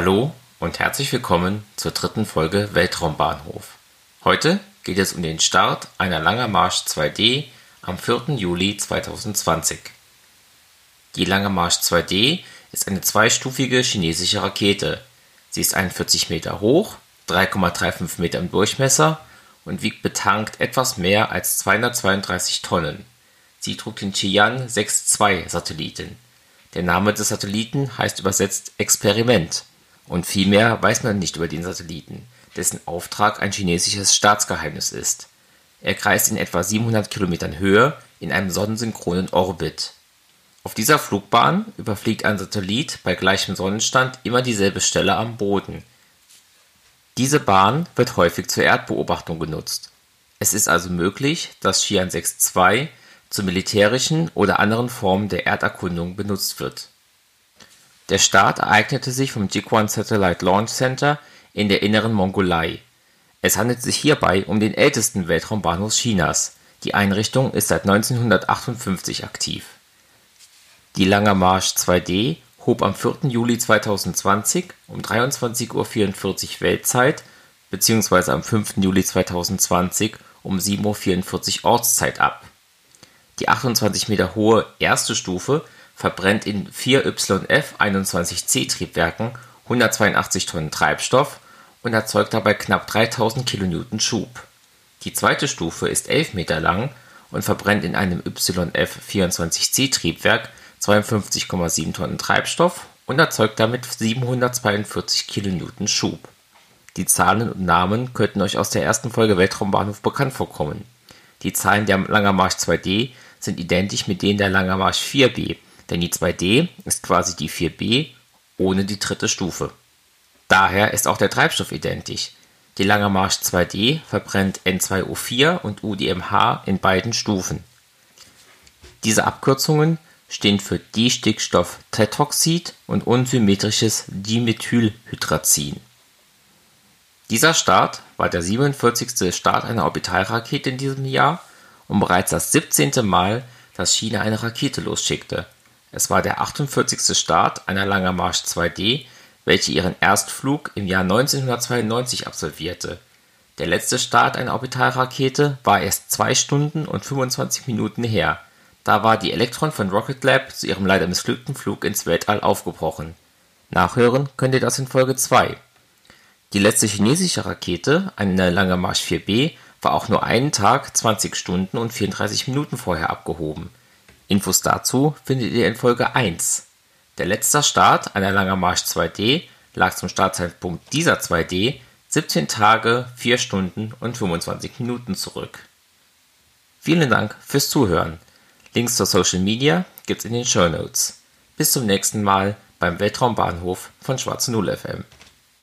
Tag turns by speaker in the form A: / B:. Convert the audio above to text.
A: Hallo und herzlich willkommen zur dritten Folge Weltraumbahnhof. Heute geht es um den Start einer Langer Marsch 2D am 4. Juli 2020. Die Langer Marsch 2D ist eine zweistufige chinesische Rakete. Sie ist 41 Meter hoch, 3,35 Meter im Durchmesser und wiegt betankt etwas mehr als 232 Tonnen. Sie trug den Tian 6-2 Satelliten. Der Name des Satelliten heißt übersetzt Experiment und viel weiß man nicht über den Satelliten, dessen Auftrag ein chinesisches Staatsgeheimnis ist. Er kreist in etwa 700 Kilometern Höhe in einem sonnensynchronen Orbit. Auf dieser Flugbahn überfliegt ein Satellit bei gleichem Sonnenstand immer dieselbe Stelle am Boden. Diese Bahn wird häufig zur Erdbeobachtung genutzt. Es ist also möglich, dass Xi'an 6-2 zu militärischen oder anderen Formen der Erderkundung benutzt wird. Der Start ereignete sich vom Jiuquan Satellite Launch Center in der Inneren Mongolei. Es handelt sich hierbei um den ältesten Weltraumbahnhof Chinas, die Einrichtung ist seit 1958 aktiv. Die Langer Marsch 2D hob am 4. Juli 2020 um 23:44 Uhr Weltzeit bzw. am 5. Juli 2020 um 7:44 Uhr Ortszeit ab. Die 28 Meter hohe erste Stufe verbrennt in 4YF-21C-Triebwerken 182 Tonnen Treibstoff und erzeugt dabei knapp 3000 kN Schub. Die zweite Stufe ist 11 Meter lang und verbrennt in einem YF-24C-Triebwerk 52,7 Tonnen Treibstoff und erzeugt damit 742 kN Schub. Die Zahlen und Namen könnten euch aus der ersten Folge Weltraumbahnhof bekannt vorkommen. Die Zahlen der Langer Marsch 2D sind identisch mit denen der Langer Marsch 4B, denn die 2D ist quasi die 4B ohne die dritte Stufe. Daher ist auch der Treibstoff identisch. Die Langer Marsch 2D verbrennt N2O4 und UDMH in beiden Stufen. Diese Abkürzungen stehen für Distickstofftetroxid und unsymmetrisches Dimethylhydrazin. Dieser Start war der 47. Start einer Orbitalrakete in diesem Jahr und bereits das 17. Mal, dass China eine Rakete losschickte. Es war der 48. Start einer Langer Marsch 2D, welche ihren Erstflug im Jahr 1992 absolvierte. Der letzte Start einer Orbitalrakete war erst 2 Stunden und 25 Minuten her. Da war die Electron von Rocket Lab zu ihrem leider missglückten Flug ins Weltall aufgebrochen. Nachhören könnt ihr das in Folge 2. Die letzte chinesische Rakete, eine Langer Marsch 4B, war auch nur einen Tag, 20 Stunden und 34 Minuten vorher abgehoben. Infos dazu findet ihr in Folge 1. Der letzte Start einer Langer Marsch 2D lag zum Startzeitpunkt dieser 2D 17 Tage, 4 Stunden und 25 Minuten zurück. Vielen Dank fürs Zuhören. Links zur Social Media gibt's in den Show Notes. Bis zum nächsten Mal beim Weltraumbahnhof von Schwarze Null FM.